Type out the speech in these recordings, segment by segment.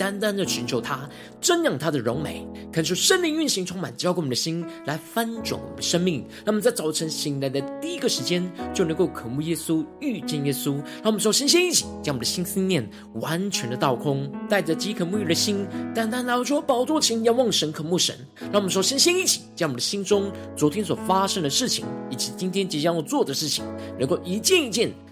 单单的寻求他，瞻仰他的荣美，看出圣灵运行充满，浇灌我们的心，来翻转我们的生命。让我们在早晨醒来的第一个时间，就能够渴慕耶稣，遇见耶稣。让我们首先先一起将我们的心思念完全的倒空，带着饥渴沐浴的心，单单来到宝座前，仰望神，渴慕神。让我们首先先一起将我们的心中昨天所发生的事情，以及今天即将要做的事情，能够一件一件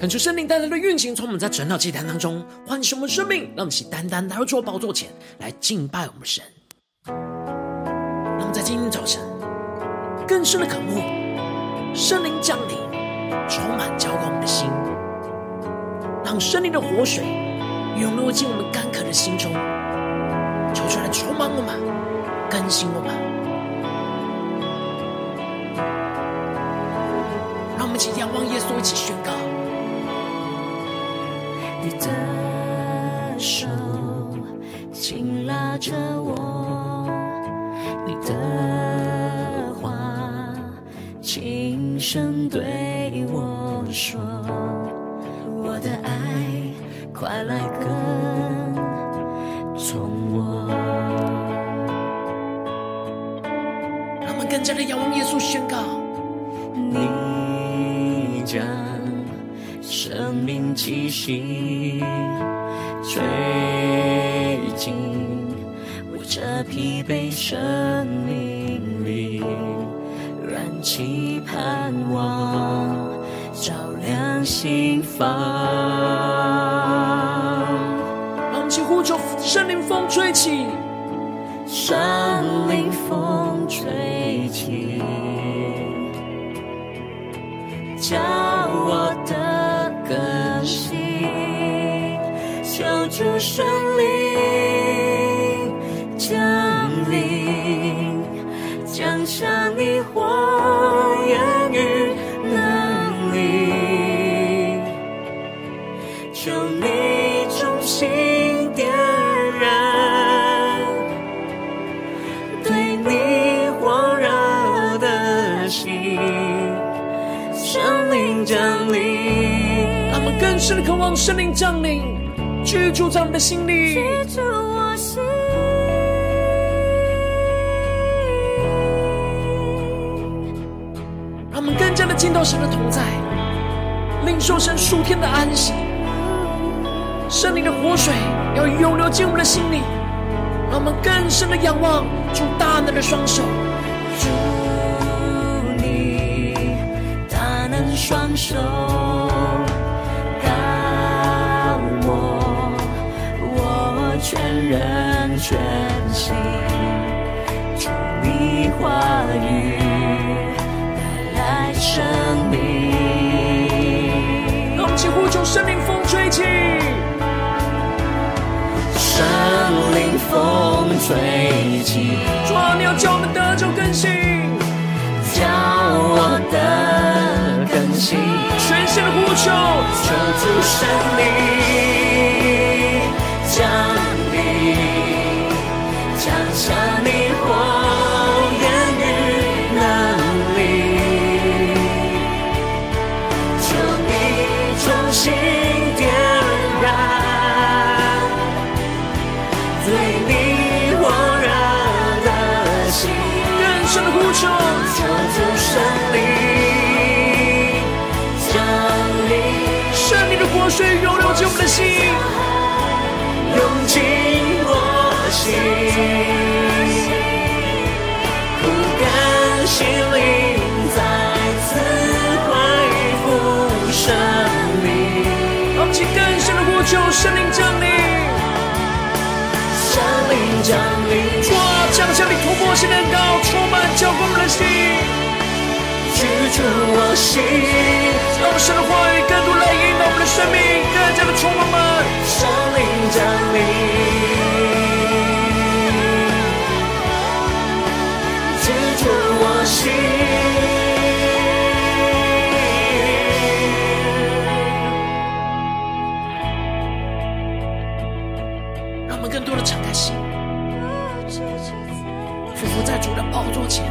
恳求圣灵带来的运行，从我们在整祷祭坛当中唤醒我们生命，让我们一起单单来到主宝座前来敬拜我们神。让我们在今天早晨更深的渴慕圣灵降临，充满浇灌我们的心，让圣灵的活水涌入进我们干渴的心中，求出来充满我们，更新我们。让我们一起仰望耶稣，一起宣告。你的手紧拉着我，你的话轻声对我说，我的爱快来跟从我。让我们更加的仰望耶稣，宣告你将。生命气息吹进我这疲惫生命里，燃起盼望，照亮心房。让起呼求圣灵风吹起，圣灵风吹起，叫主圣灵降临，降下你话语与能力，求你重新点燃对你火热的心，圣灵降临。更深的渴望圣灵降临，居住在我们的心里。居住我心。让我们更加的见到神的同在，领受神属天的安息。圣灵的活水要涌流进我们的心里，让我们更深的仰望主大能的双手。主你大能双手。人全心，主你话语带来生命。让我们一起呼求圣灵风吹起，圣灵风吹起，主啊，你要叫我们得救更新，叫我的更新，全心的呼求，求主圣灵将。心，苦干心灵再次恢复生命。让我们更深的呼求圣灵降临，圣灵降临，主啊，将向你突破性的高，充满的我心，让神的话语更多来引导我们的生命，更加的充满满。圣灵降临，心，让我们更多的敞开心，俯伏在主的宝座前。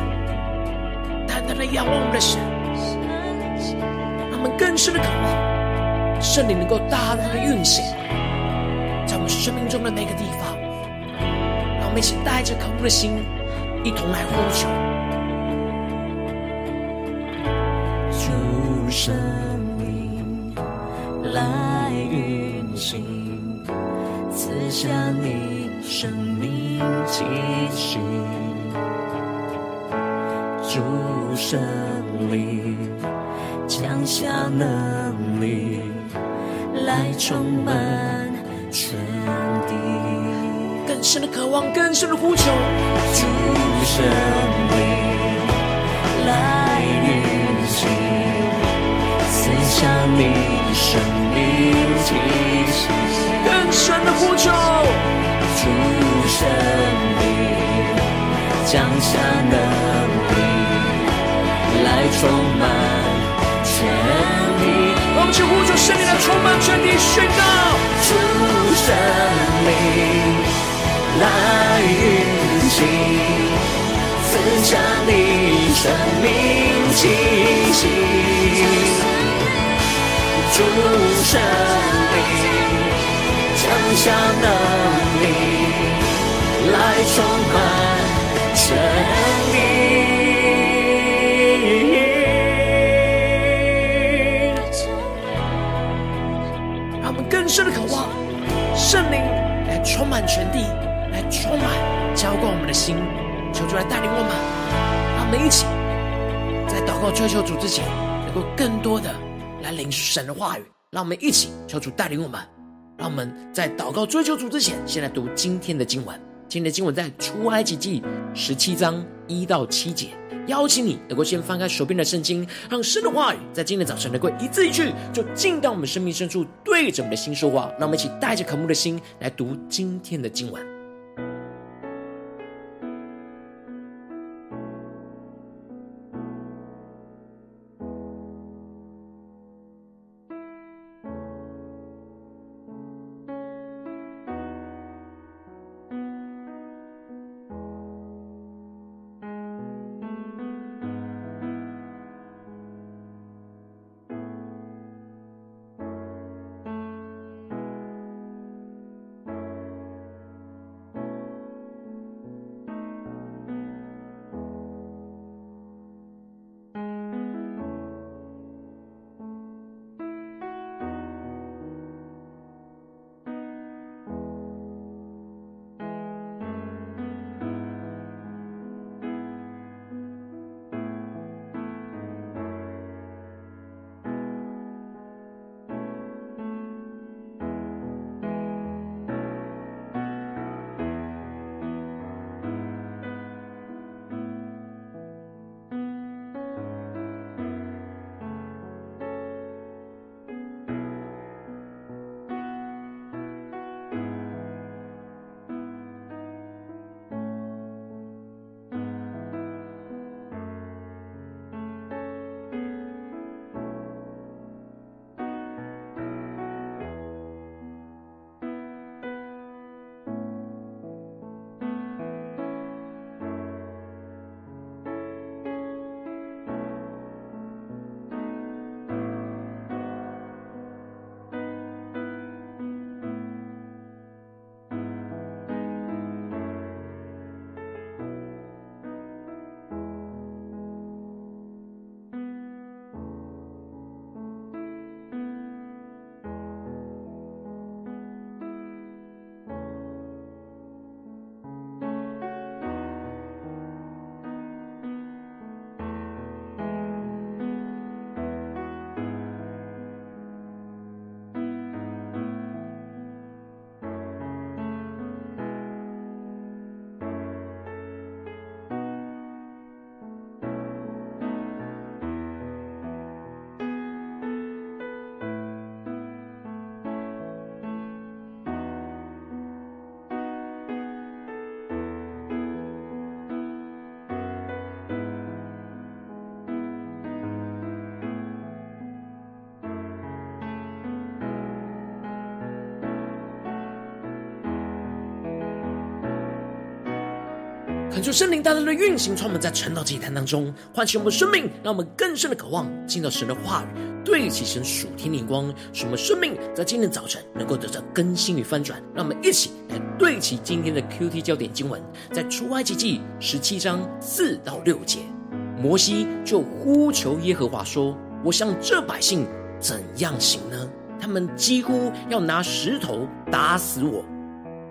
来仰望我们的神，让我们更深的渴望圣灵能够大大的运行在我们生命中的每个地方。让我们一起带着渴慕的心，一同来呼求。生命来运行，赐下你生命气息。主圣灵降下能力，来充满全地。更深的渴望，更深的呼求。主圣灵赐下你生命气息。更深的呼求。主圣灵降下能力。来充满全地，我们去呼求圣灵来充满全地，宣告主圣灵来运行，赐下你生命气息。主圣灵降下能力，来充满全地。深的渴望，圣灵来充满全地，来充满浇灌我们的心，求主来带领我们，让我们一起在祷告追求主之前，能够更多的来领受神的话语。让我们一起求主带领我们，让我们在祷告追求主之前，先来读今天的经文。今天的经文在出埃及记十七章一到七节。邀请你能够先翻开手边的圣经，让神的话语在今天早晨能够一字一句，就进到我们生命深处，对着我们的心说话。让我们一起带着渴慕的心来读今天的经文。恳求圣灵大大的运行，充满在晨祷祭坛当中，唤醒我们的生命，让我们更深的渴望进到神的话语，对齐神属天灵光，使我们生命在今天早晨能够得到更新与翻转。让我们一起来对齐今天的 QT 焦点经文，在出埃及记十七章四到六节，摩西就呼求耶和华说：“我向这百姓怎样行呢？他们几乎要拿石头打死我。”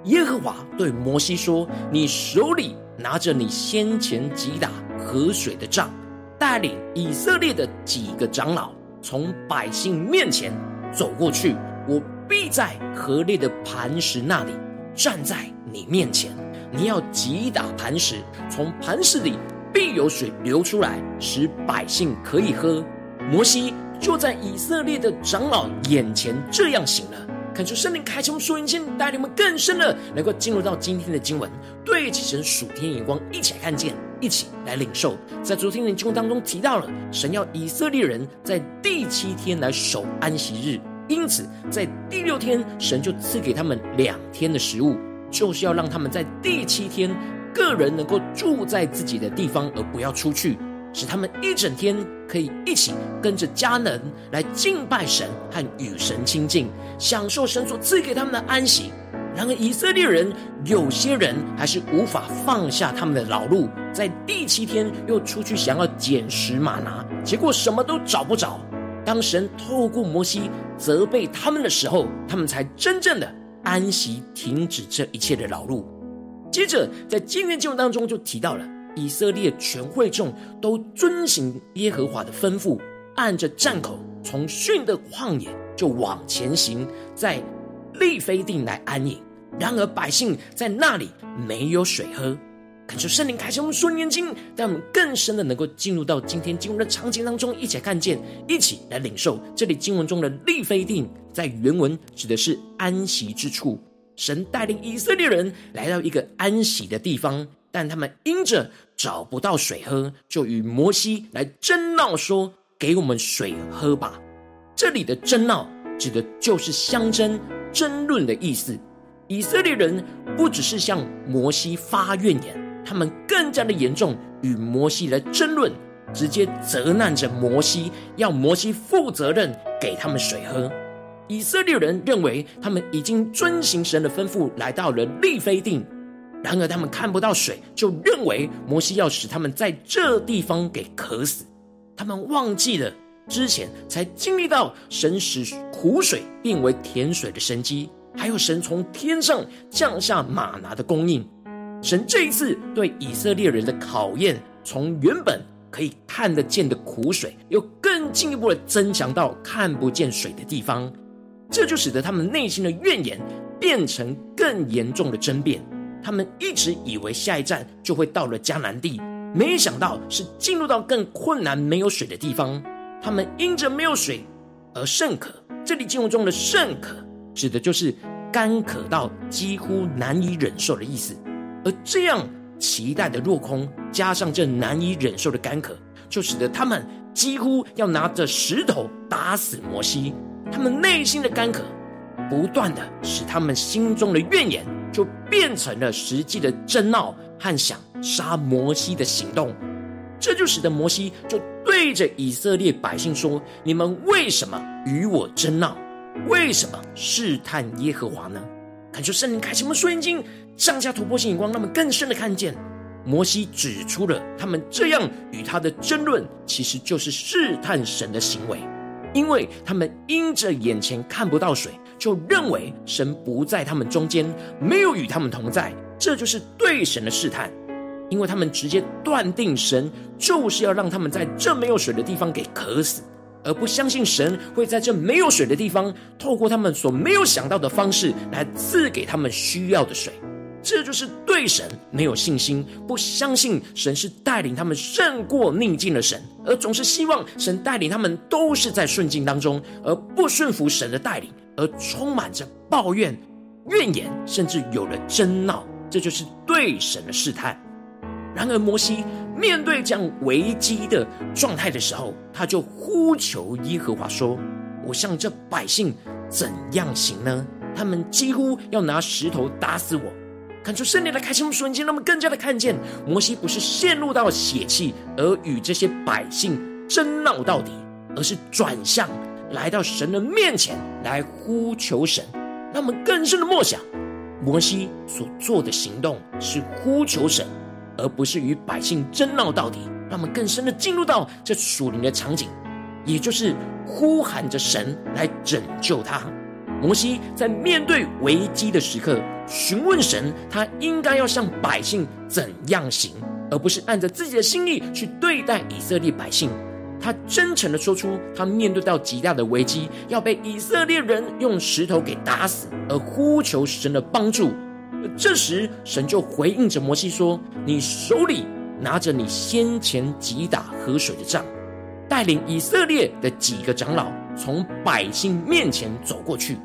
耶和华对摩西说：“你手里。”拿着你先前击打河水的杖，带领以色列的几个长老从百姓面前走过去。我必在河内的磐石那里站在你面前。你要击打磐石，从磐石里必有水流出来，使百姓可以喝。摩西就在以色列的长老眼前这样行了。恳求圣灵开启我们属灵心，带领我们更深的能够进入到今天的经文，对齐神属天眼光，一起来看见，一起来领受。在昨天的经文当中提到了，神要以色列人在第七天来守安息日，因此在第六天，神就赐给他们两天的食物，就是要让他们在第七天个人能够住在自己的地方，而不要出去。使他们一整天可以一起跟着迦南来敬拜神和与神亲近，享受神所赐给他们的安息。然而以色列人有些人还是无法放下他们的劳碌，在第七天又出去想要捡拾马拿，结果什么都找不着。当神透过摩西责备他们的时候，他们才真正的安息，停止这一切的劳碌。接着在今天经文当中就提到了。以色列全会众都遵行耶和华的吩咐，按着站口从逊的旷野就往前行，在利非定来安营。然而百姓在那里没有水喝。恳求圣灵开启我们顺眼睛，让我们更深的能够进入到今天经文的场景当中，一起来看见，一起来领受。这里经文中的利非定，在原文指的是安息之处。神带领以色列人来到一个安息的地方。但他们因着找不到水喝，就与摩西来争闹，说：“给我们水喝吧。”这里的争闹指的就是相争、争论的意思。以色列人不只是向摩西发怨言，他们更加的严重，与摩西来争论，直接责难着摩西，要摩西负责任，给他们水喝。以色列人认为他们已经遵行神的吩咐，来到了利非定。然而他们看不到水，就认为摩西要使他们在这地方给渴死。他们忘记了之前才经历到神使苦水变为甜水的神迹，还有神从天上降下吗哪的供应。神这一次对以色列人的考验，从原本可以看得见的苦水，又更进一步的增强到看不见水的地方。这就使得他们内心的怨言变成更严重的争辩。他们一直以为下一站就会到了迦南地，没想到是进入到更困难、没有水的地方。他们因着没有水而甚渴。这里经文中的“甚渴”指的就是干渴到几乎难以忍受的意思。而这样期待的落空，加上这难以忍受的干渴，就使得他们几乎要拿着石头打死摩西。他们内心的干渴，不断的使他们心中的怨言。就变成了实际的争闹和想杀摩西的行动，这就使得摩西就对着以色列百姓说：“你们为什么与我争闹？为什么试探耶和华呢？”恳求圣灵开启我们属灵眼睛，降下突破性眼光，让我们更深的看见。摩西指出了他们这样与他的争论，其实就是试探神的行为，因为他们因着眼前看不到水。就认为神不在他们中间，没有与他们同在，这就是对神的试探，因为他们直接断定神就是要让他们在这没有水的地方给渴死，而不相信神会在这没有水的地方，透过他们所没有想到的方式来赐给他们需要的水，这就是对神没有信心，不相信神是带领他们胜过逆境的神，而总是希望神带领他们都是在顺境当中，而不顺服神的带领。而充满着抱怨、怨言，甚至有了争闹，这就是对神的试探。然而，摩西面对这样危机的状态的时候，他就呼求耶和华说：“我向这百姓怎样行呢？他们几乎要拿石头打死我。”看出圣灵的开启，我们瞬间，让我们更加的看见，摩西不是陷入到血气而与这些百姓争闹到底，而是转向来到神的面前来呼求神。让我们更深的默想，摩西所做的行动是呼求神，而不是与百姓争闹到底。让我们更深的进入到这属灵的场景，也就是呼喊着神来拯救他。摩西在面对危机的时刻，询问神，他应该要向百姓怎样行，而不是按着自己的心意去对待以色列百姓。他真诚的说出，他面对到极大的危机，要被以色列人用石头给打死，而呼求神的帮助。这时，神就回应着摩西说：“你手里拿着你先前击打河水的杖，带领以色列的几个长老从百姓面前走过去。”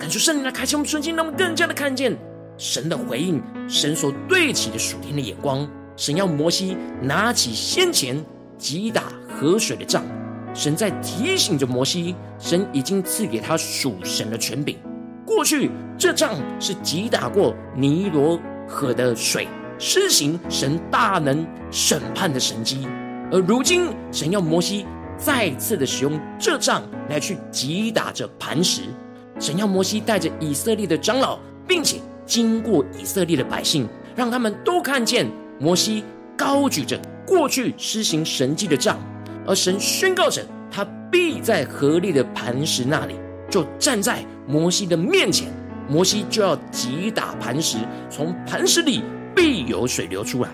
感受圣灵的开启，我们瞬间让我们更加的看见神的回应，神所对齐的属天的眼光。神要摩西拿起先前击打河水的杖，神在提醒着摩西，神已经赐给他属神的权柄。过去这杖是击打过尼罗河的水，施行神大能审判的神迹，而如今神要摩西再次的使用这杖来去击打着磐石。神要摩西带着以色列的长老，并且经过以色列的百姓，让他们都看见摩西高举着过去施行神迹的杖，而神宣告着他必在合力的磐石那里，就站在摩西的面前，摩西就要击打磐石，从磐石里必有水流出来。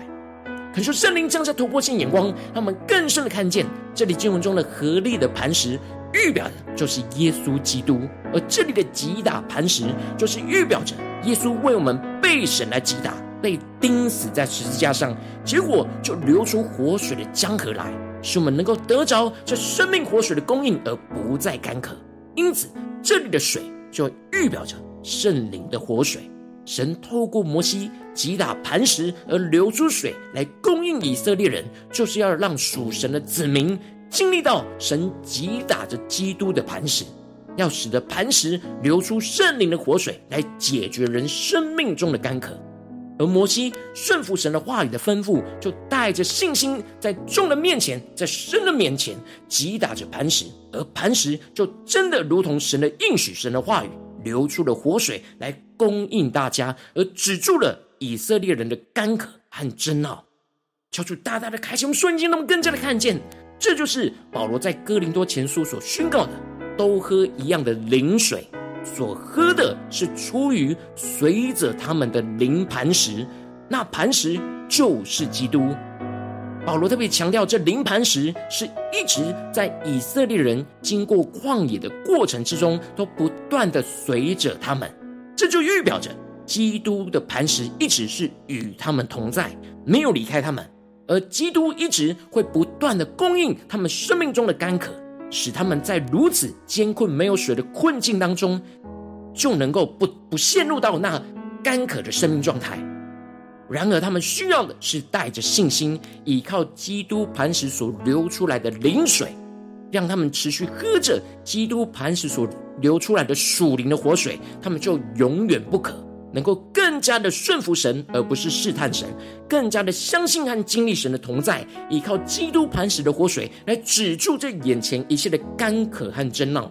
可是圣灵降下突破性眼光，让我们更深的看见这里经文中的合力的磐石。预表的就是耶稣基督，而这里的击打磐石，就是预表着耶稣为我们被神来击打，被钉死在十字架上，结果就流出活水的江河来，使我们能够得着这生命活水的供应，而不再干渴。因此，这里的水就预表着圣灵的活水。神透过摩西击打磐石而流出水来供应以色列人，就是要让属神的子民。经历到神击打着基督的磐石，要使得磐石流出圣灵的活水，来解决人生命中的干渴。而摩西顺服神的话语的吩咐，就带着信心，在众人面前，在神的面前击打着磐石，而磐石就真的如同神的应许，神的话语流出了活水来供应大家，而止住了以色列人的干渴和争闹。求主大大的开启我们瞬间，那么更加的看见。这就是保罗在哥林多前书所宣告的：都喝一样的灵水，所喝的是出于随着他们的灵磐石，那磐石就是基督。保罗特别强调，这灵磐石是一直在以色列人经过旷野的过程之中，都不断的随着他们。这就预表着基督的磐石一直是与他们同在，没有离开他们。而基督一直会不断的供应他们生命中的干渴，使他们在如此艰困没有水的困境当中，就能够不不陷入到那干渴的生命状态。然而，他们需要的是带着信心，依靠基督磐石所流出来的灵水，让他们持续喝着基督磐石所流出来的属灵的活水，他们就永远不渴。能够更加的顺服神，而不是试探神；更加的相信和经历神的同在，依靠基督磐石的活水来止住这眼前一切的干渴和争闹。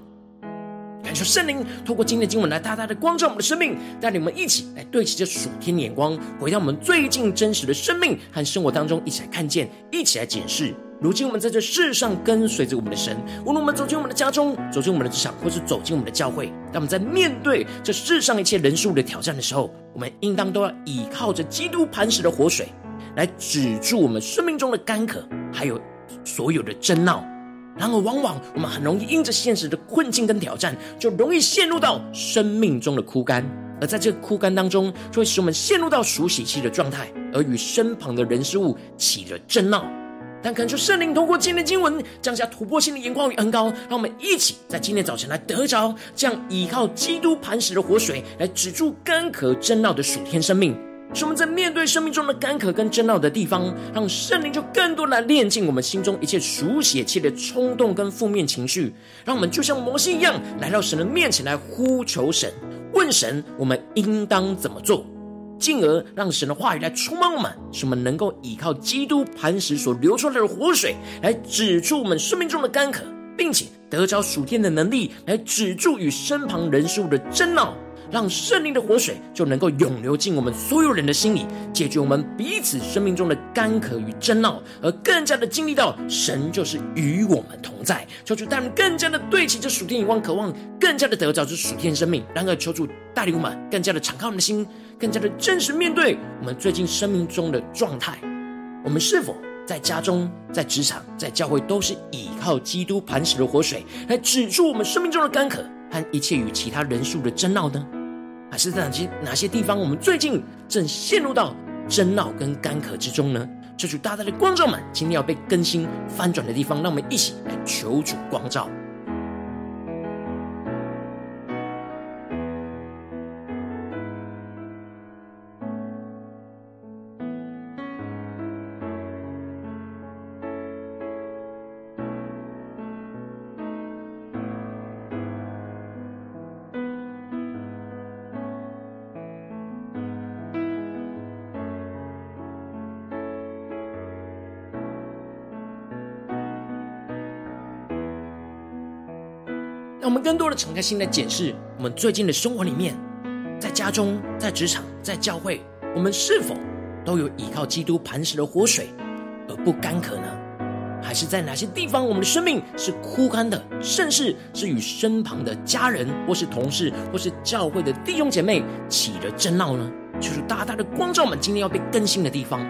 感谢圣灵透过今天的经文来大大的光照我们的生命，带领我们一起来对齐这属天的眼光，回到我们最近真实的生命和生活当中，一起来看见，一起来检视。如今我们在这世上跟随着我们的神，无论我们走进我们的家中，走进我们的职场，或是走进我们的教会，当我们在面对这世上一切人数的挑战的时候，我们应当都要依靠着基督磐石的活水，来止住我们生命中的干渴，还有所有的争闹。然而，往往我们很容易因着现实的困境跟挑战，就容易陷入到生命中的枯干，而在这个枯干当中，就会使我们陷入到属血气的状态，而与身旁的人事物起了争闹。但恳求圣灵通过今天的经文，降下突破性的眼光与恩膏，让我们一起在今天早晨来得着这样依靠基督磐石的活水，来止住干渴争闹的暑天生命。使我们在面对生命中的干渴跟争闹的地方，让圣灵就更多来炼净我们心中一切属血气的冲动跟负面情绪，让我们就像摩西一样，来到神的面前来呼求神，问神我们应当怎么做。进而让神的话语来充满我们，使我们能够依靠基督磐石所流出来的活水，来止住我们生命中的干渴，并且得着属天的能力，来止住与身旁人事物的争闹。让圣灵的活水就能够涌流进我们所有人的心里，解决我们彼此生命中的干渴与争闹，而更加的经历到神就是与我们同在。求主带领更加的对齐这属天眼光，渴望更加的得着这属天生命。然而，求主带领我们更加的敞开我们的心，更加的真实面对我们最近生命中的状态。我们是否在家中、在职场、在教会，都是依靠基督磐石的活水来止住我们生命中的干渴和一切与其他人数的争闹呢？还是在哪些哪些地方，我们最近正陷入到争闹跟干渴之中呢？求主大大的光照们，今天要被更新翻转的地方，让我们一起来求主光照。我们更多的敞开心来检视我们最近的生活里面，在家中、在职场、在教会，我们是否都有依靠基督磐石的活水而不干渴呢？还是在哪些地方，我们的生命是枯干的，甚至是与身旁的家人，或是同事，或是教会的弟兄姐妹起了争闹呢？就是大大的光照我们今天要被更新的地方。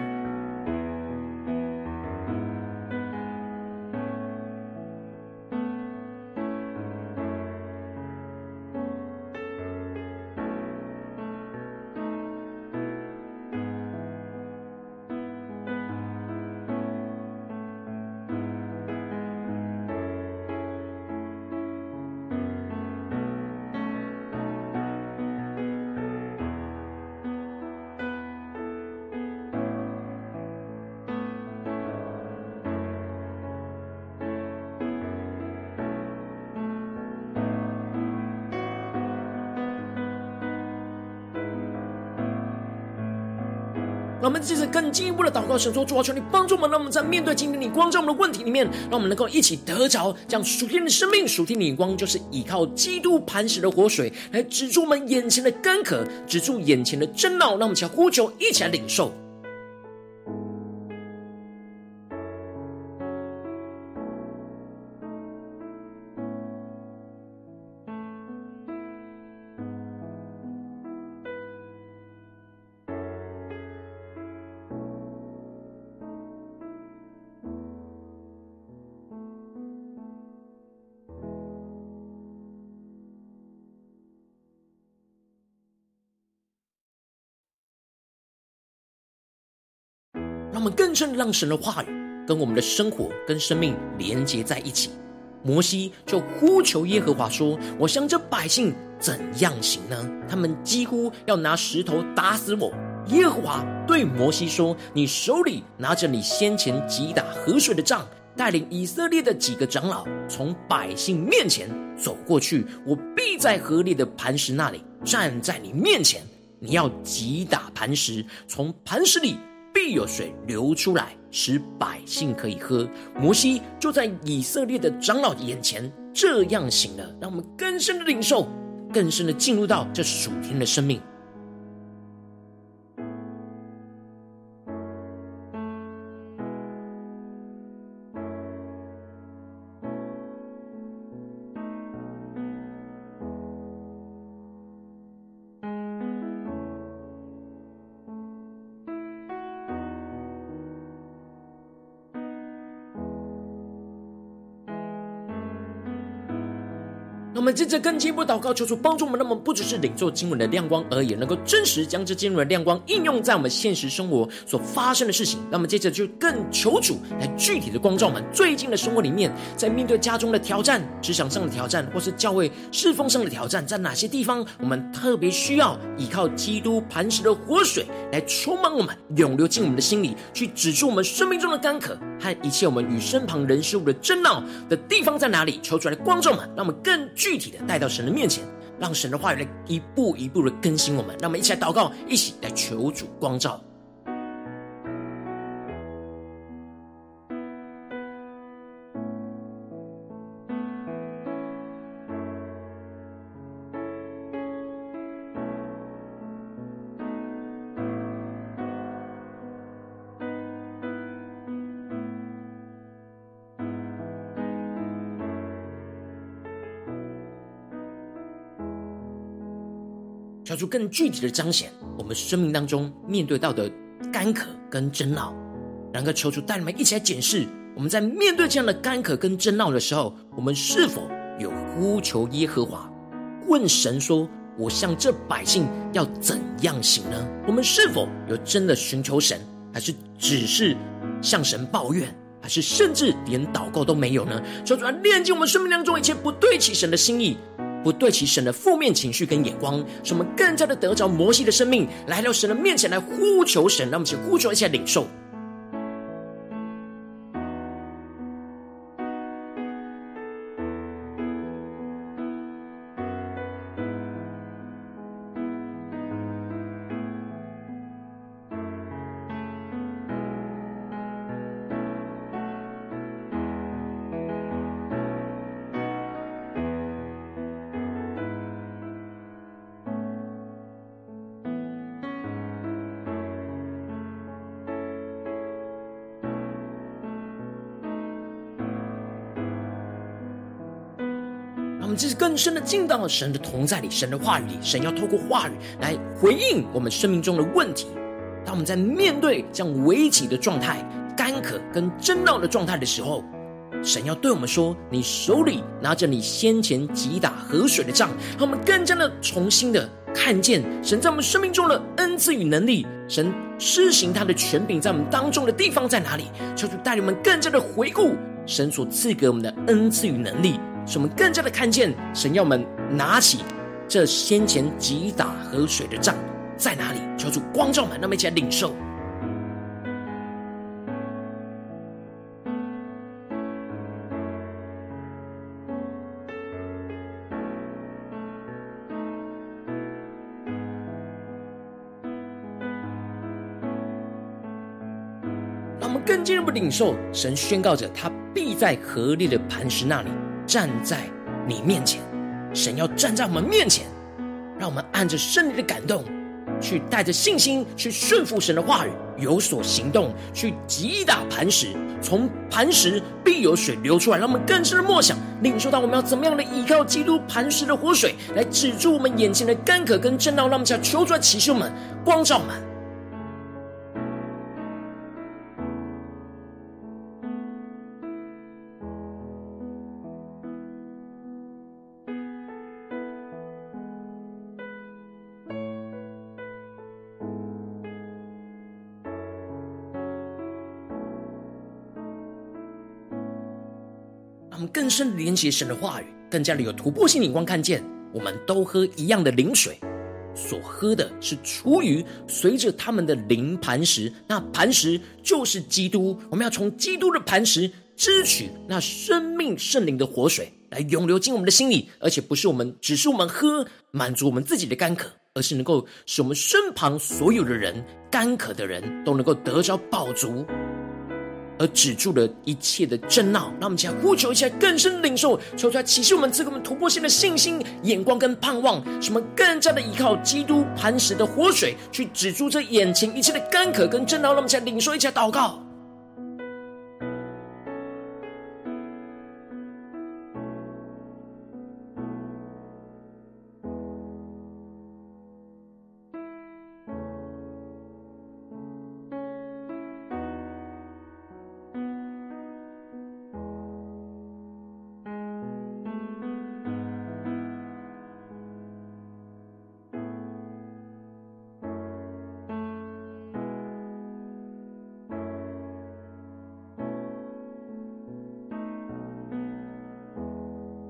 让我们接着更进一步的祷告，神说主啊，求你帮助我们，让我们在面对今天你光照我们的问题里面，让我们能够一起得着这样属天的生命、属天的眼光，就是依靠基督磐石的活水来止住我们眼前的干渴，止住眼前的争闹。让我们起来呼求，一起来领受。们更深让神的话语跟我们的生活、跟生命连接在一起。摩西就呼求耶和华说：“我向这百姓怎样行呢？他们几乎要拿石头打死我。”耶和华对摩西说：“你手里拿着你先前击打河水的杖，带领以色列的几个长老从百姓面前走过去。我必在河里的磐石那里站在你面前。你要击打磐石，从磐石里。”必有水流出来，使百姓可以喝。摩西就在以色列的长老眼前这样醒了，让我们更深的领受，更深的进入到这属天的生命。接着更进一步祷告，求主帮助我们，那么不只是领受经文的亮光而已，能够真实将这经文的亮光应用在我们现实生活所发生的事情。那么接着就更求主来具体的光照我们最近的生活里面，在面对家中的挑战、职场上的挑战，或是教会侍奉上的挑战，在哪些地方我们特别需要依靠基督磐石的活水来充满我们，涌流进我们的心里，去止住我们生命中的干渴和一切我们与身旁人事物的争闹的地方在哪里？求主来光照我们，让我们更。具体带到神的面前，让神的话语来一步一步的更新我们。让我们一起来祷告，一起来求主光照。求主更具体的彰显我们生命当中面对到的干渴跟争闹，然后求主带你们一起来检视，我们在面对这样的干渴跟争闹的时候，我们是否有呼求耶和华，问神说：“我向这百姓要怎样行呢？”我们是否有真的寻求神，还是只是向神抱怨，还是甚至连祷告都没有呢？求主来炼净我们生命当中一切不对齐神的心意。不对齐神的负面情绪跟眼光，使我们更加的得着摩西的生命，来到神的面前来呼求神，让我们去呼求一下领受。我们这是更深的进到了神的同在里，神的话语里。神要透过话语来回应我们生命中的问题。当我们在面对这样危急的状态、干渴跟争闹的状态的时候，神要对我们说：“你手里拿着你先前击打河水的杖。”让我们更加的重新的看见神在我们生命中的恩赐与能力。神施行他的权柄在我们当中的地方在哪里？求主带领我们更加的回顾神所赐给我们的恩赐与能力。使我们更加的看见神要我们拿起这先前击打河水的杖在哪里？求主光照们，让我们一起来领受。让我们更进一步领受神宣告着，他必在河烈的磐石那里。站在你面前，神要站在我们面前，让我们按着圣灵的感动，去带着信心去顺服神的话语，有所行动，去击打磐石，从磐石必有水流出来。让我们更深的默想，领受到我们要怎么样的依靠基督磐石的活水，来止住我们眼前的干渴跟争闹。让我们想求主来启示我们，光照我们。我们更深连接神的话语，更加的有突破性眼光，看见我们都喝一样的灵水，所喝的是出于随着他们的灵磐石，那磐石就是基督。我们要从基督的磐石支取那生命圣灵的活水，来涌流进我们的心里，而且不是我们，只是我们喝满足我们自己的干渴，而是能够使我们身旁所有的人干渴的人都能够得着饱足。而止住了一切的震闹，让我们起来呼求一下更深领受，求出来启示我们这个我们突破性的信心、眼光跟盼望，使我们更加的依靠基督磐石的活水，去止住这眼前一切的干渴跟震闹。让我们起来领受，一起来祷告。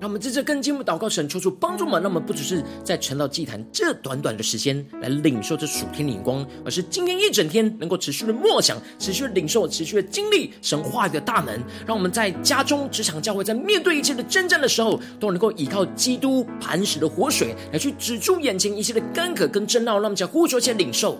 让我们在这更进一步祷告，神求主帮助我们。让我们不只是在晨祷祭坛这短短的时间来领受这属天的眼光，而是今天一整天能够持续的默想、持续的领受、持续的经历神话语的大能。让我们在家中、职场、教会，在面对一切的征战的时候，都能够依靠基督磐石的活水来去止住眼前一切的干渴跟争闹。让我们在呼求且领受。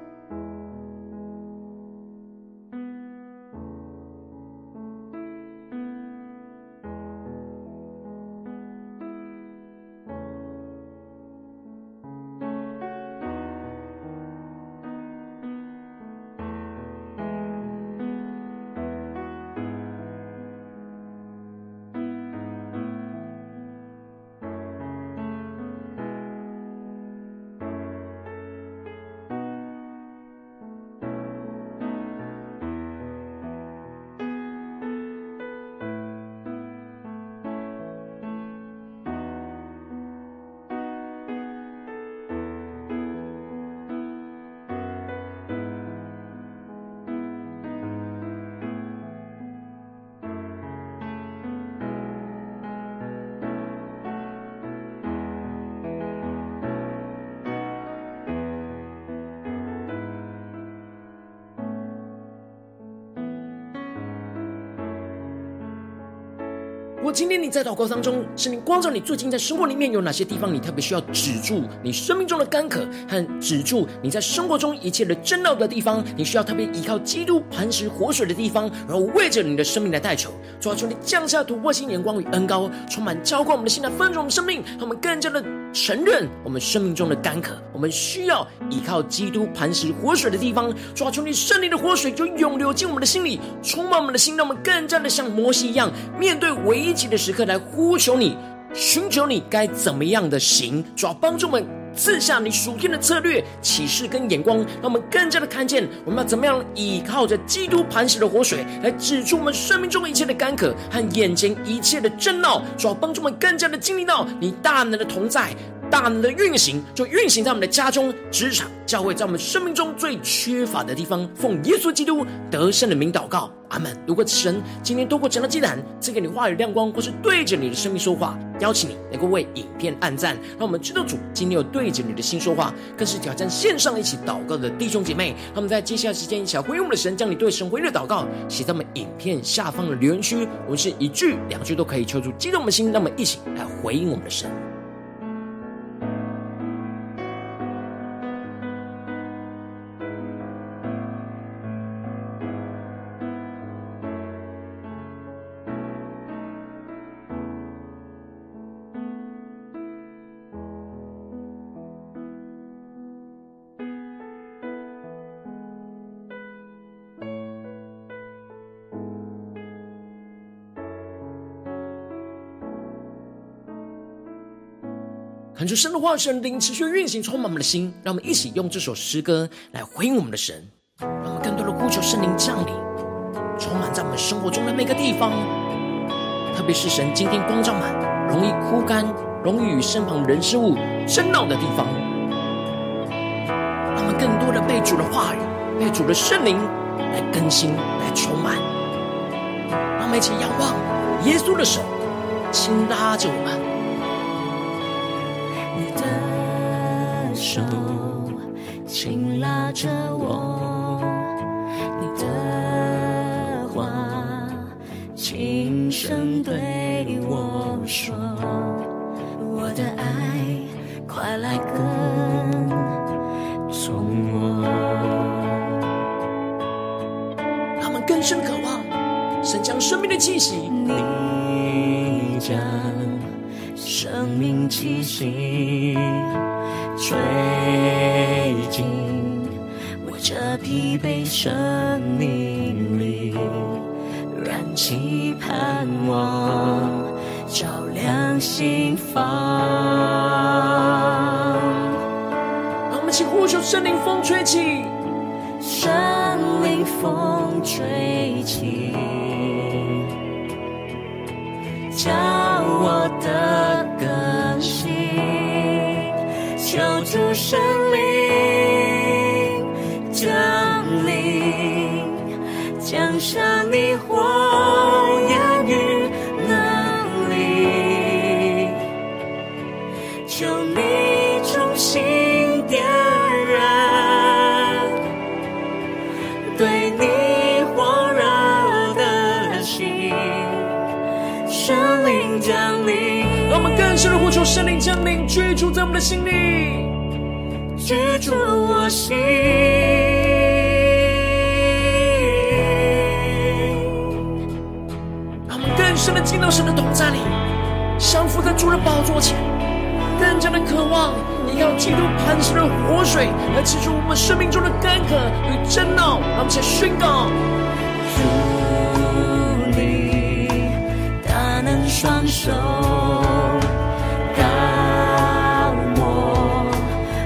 在祷告当中，圣灵光照你最近在生活里面有哪些地方，你特别需要止住你生命中的干渴，和止住你在生活中一切的争闹的地方，你需要特别依靠基督磐石活水的地方，然后为着你的生命来代求，主啊，求你降下突破性眼光与恩膏，充满浇灌我们的心来丰盛我们生命，让我们更加的承认我们生命中的干渴，我们需要依靠基督磐石活水的地方，主啊，求你圣灵的活水就涌流进我们的心里，充满我们的心，让我们更加的像摩西一样，面对危急的时刻来呼求你，寻求你该怎么样的行，主要帮助我们赐下你属天的策略、启示跟眼光，让我们更加的看见我们要怎么样依靠着基督磐石的活水来止住我们生命中一切的干渴和眼前一切的争闹，主要帮助我们更加的经历到你大能的同在。大能的运行，就运行在我们的家中、职场、教会，在我们生命中最缺乏的地方。奉耶稣基督得胜的名祷告，阿门。如果神今天透过晨祷祭坛赐给你话语亮光，或是对着你的生命说话，邀请你能够为影片按赞，让我们知道主今天有对着你的心说话，更是挑战线上一起祷告的弟兄姐妹。他们在接下来时间一起来回应我们的神，将你对神回应的祷告写在我们影片下方的留言区。我们是一句两句都可以求助激动的心，让我们一起来回应我们的神。恳求神的话语、神灵持续运行，充满我们的心。让我们一起用这首诗歌来回应我们的神，让我们更多的呼求圣灵降临，充满在我们生活中的每个地方。特别是神今天光照满容易枯干、容易与身旁人事物争闹的地方，让我们更多的被主的话语、被主的圣灵来更新、来充满。让我们一起仰望耶稣的手，轻拉着我们。手轻拉着生命里，燃起盼望，照亮心房。让我们一起呼求圣灵风吹起，圣灵风吹起，叫我的更新，求主圣降下你火焰与能力，求你重新点燃对你火热的心，圣灵降临，让我们更深的呼求圣灵降临，居住在我们的心里。居住我心。到神的同在里，降服在主的宝座前，更加的渴望你要基督磐石的活水来治出我们生命中的干渴与争闹。让我们一起宣告：主你大能双手膏抹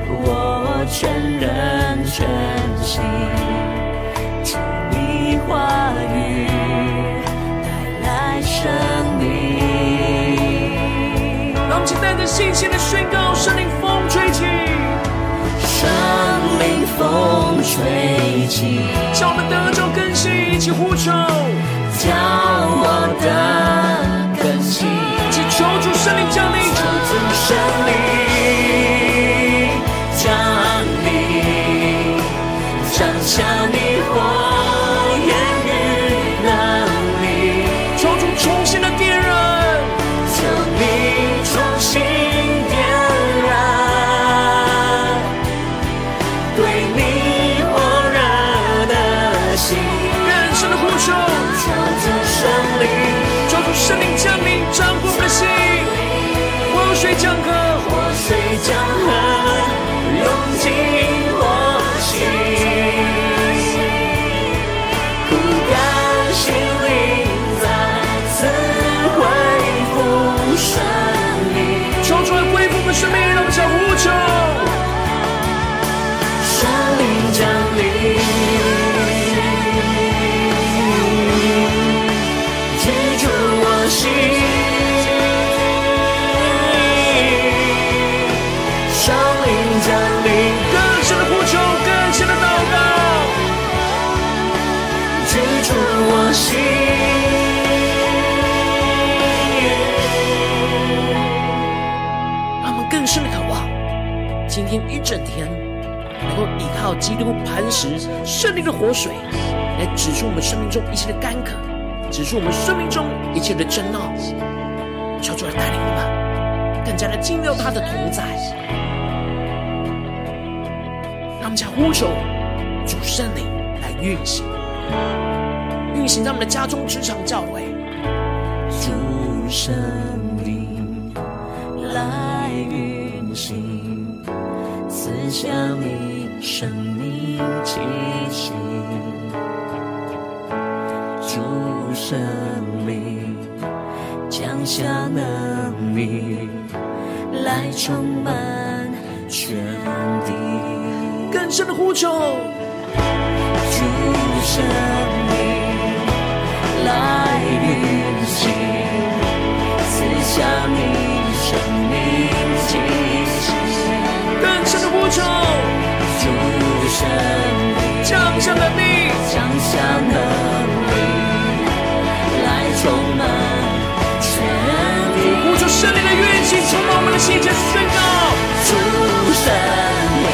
我全人全心，信心的宣告：圣灵风吹起，圣灵风吹起，叫我们得着更新，一起呼求，叫我的天一整天能够依靠基督磐石圣灵的活水，来指出我们生命中一切的干渴，指出我们生命中一切的争闹，求主来带领我们，更加的进入他的同在。让我们将呼求主圣灵来运行，运行在我们的家中、职场、教会。主圣灵来运行，赐下你生命气息。主圣灵降下能力，来充满全地。更深的呼求，主圣灵来运行，赐下你生命气息息。更深的呼求，主圣灵降下能力，降下能力，来充满全地。呼求圣灵的运行，充满我们的心间，宣告。主圣灵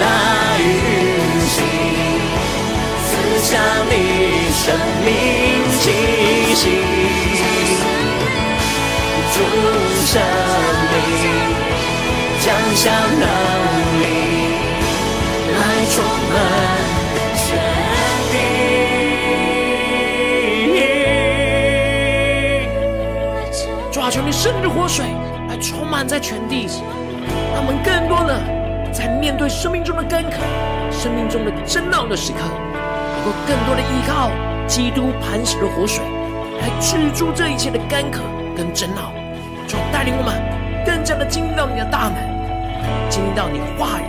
来运行，赐下你生命气息。主圣灵想到你爱充满悬抓住你生命的活水来充满在全地。让我们更多的在面对生命中的干渴生命中的争闹的时刻能够更多的依靠基督磐石的活水来止住这一切的干渴跟争闹。就带领我们更加的进入到你的大门。经历到你的话语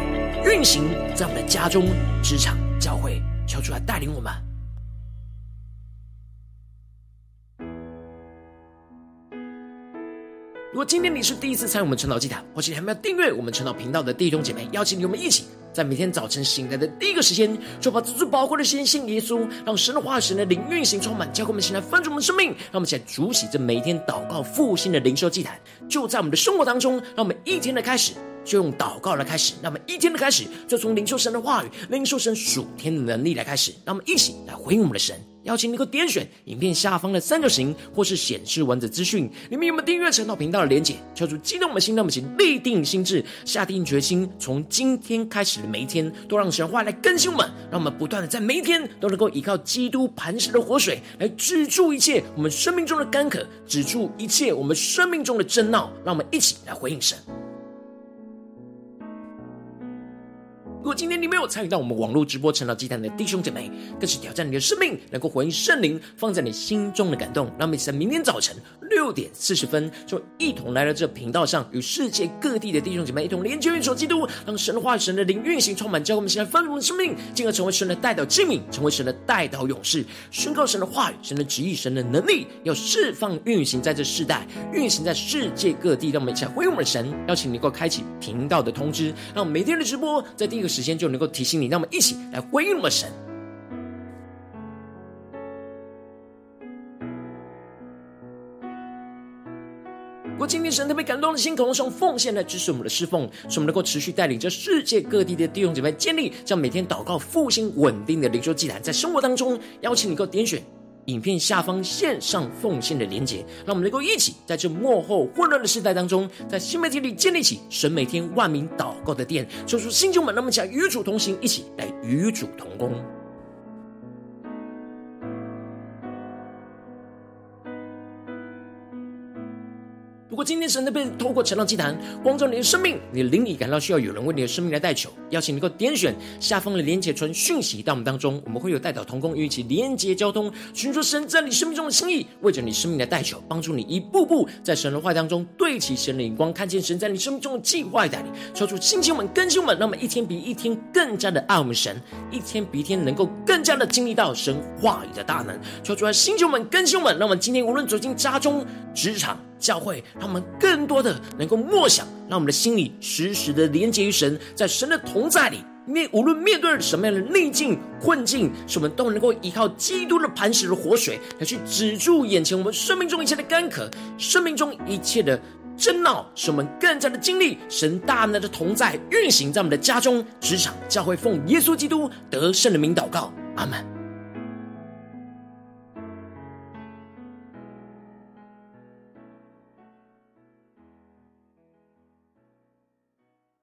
运行在我们的家中、职场、教会，求主来带领我们。如果今天你是第一次参与我们晨祷祭坛，或是你还没有订阅我们晨祷频道的弟兄姐妹，邀请你我们一起，在每天早晨醒来的第一个时间，就把这最宝贵的时间献给耶稣，让神的话语、神的灵运行充满，教给我们现在翻转我们生命，让我们一起来筑起这每一天祷告复兴的灵修祭坛，就在我们的生活当中，让我们一天的开始就用祷告来开始，那么一天的开始就从领受神的话语、领受神属天的能力来开始，让我们一起来回应我们的神。邀请你够点选影片下方的三角形，或是显示文字资讯，里面有没有订阅陈道频道的连结？敲出激动我们的心，让我们请立定心智，下定决心，从今天开始的每一天，都让神话来更新我们，让我们不断的在每一天都能够依靠基督磐石的活水，来止住一切我们生命中的干渴，止住一切我们生命中的争闹，让我们一起来回应神。如果今天你没有参与到我们网络直播晨祷祭坛的弟兄姐妹，更是挑战你的生命，能够回应圣灵放在你心中的感动。让我们在明天早晨六点四十分，就一同来到这频道上，与世界各地的弟兄姐妹一同连接、运手基督，让神的话语、神的灵运行充满，教我们现在丰盛的生命，进而成为神的代祷器皿，成为神的代祷勇士，宣告神的话语、神的旨意、神的能力，要释放运行在这世代，运行在世界各地。让我们一起来回应我们的神，邀请你能够开启频道的通知，让每天的直播在第一个时间就能够提醒你，让我们一起来回应我们神。如果今天神特别感动的心，渴望用奉献来支持我们的侍奉，使我们能够持续带领着世界各地的弟兄姐妹建立这样每天祷告复兴稳定的灵修祭坛，在生活当中邀请你能够点选影片下方线上奉献的连结，让我们能够一起在这幕后混乱的时代当中，在新媒体里建立起神每天万名祷告的殿，说出心中们，那么想与主同行，一起来与主同工。如果今天神的被透过晨祷祭坛光照你的生命，你的灵里感到需要有人为你的生命来代求，邀请你能够点选下方的连结传讯息到我们当中，我们会有代表同工与一起连结交通，寻求神在你生命中的心意，为着你生命的代求，帮助你一步步在神的话当中对齐神的眼光，看见神在你生命中的计划带领，抽出星星们、更新们，让我们一天比一天更加的爱我们神，一天比一天能够更加的经历到神话语的大能，求主来星星们、更新们，让我们今天无论走进家中、职场。教会让我们更多的能够默想，让我们的心里时时的连接于神，在神的同在里面，无论面对什么样的逆境困境，使我们都能够依靠基督的磐石的活水，来去止住眼前我们生命中一切的干渴，生命中一切的争闹，使我们更加的经历神大能的同在运行在我们的家中、职场、教会，奉耶稣基督得胜的名祷告，阿门。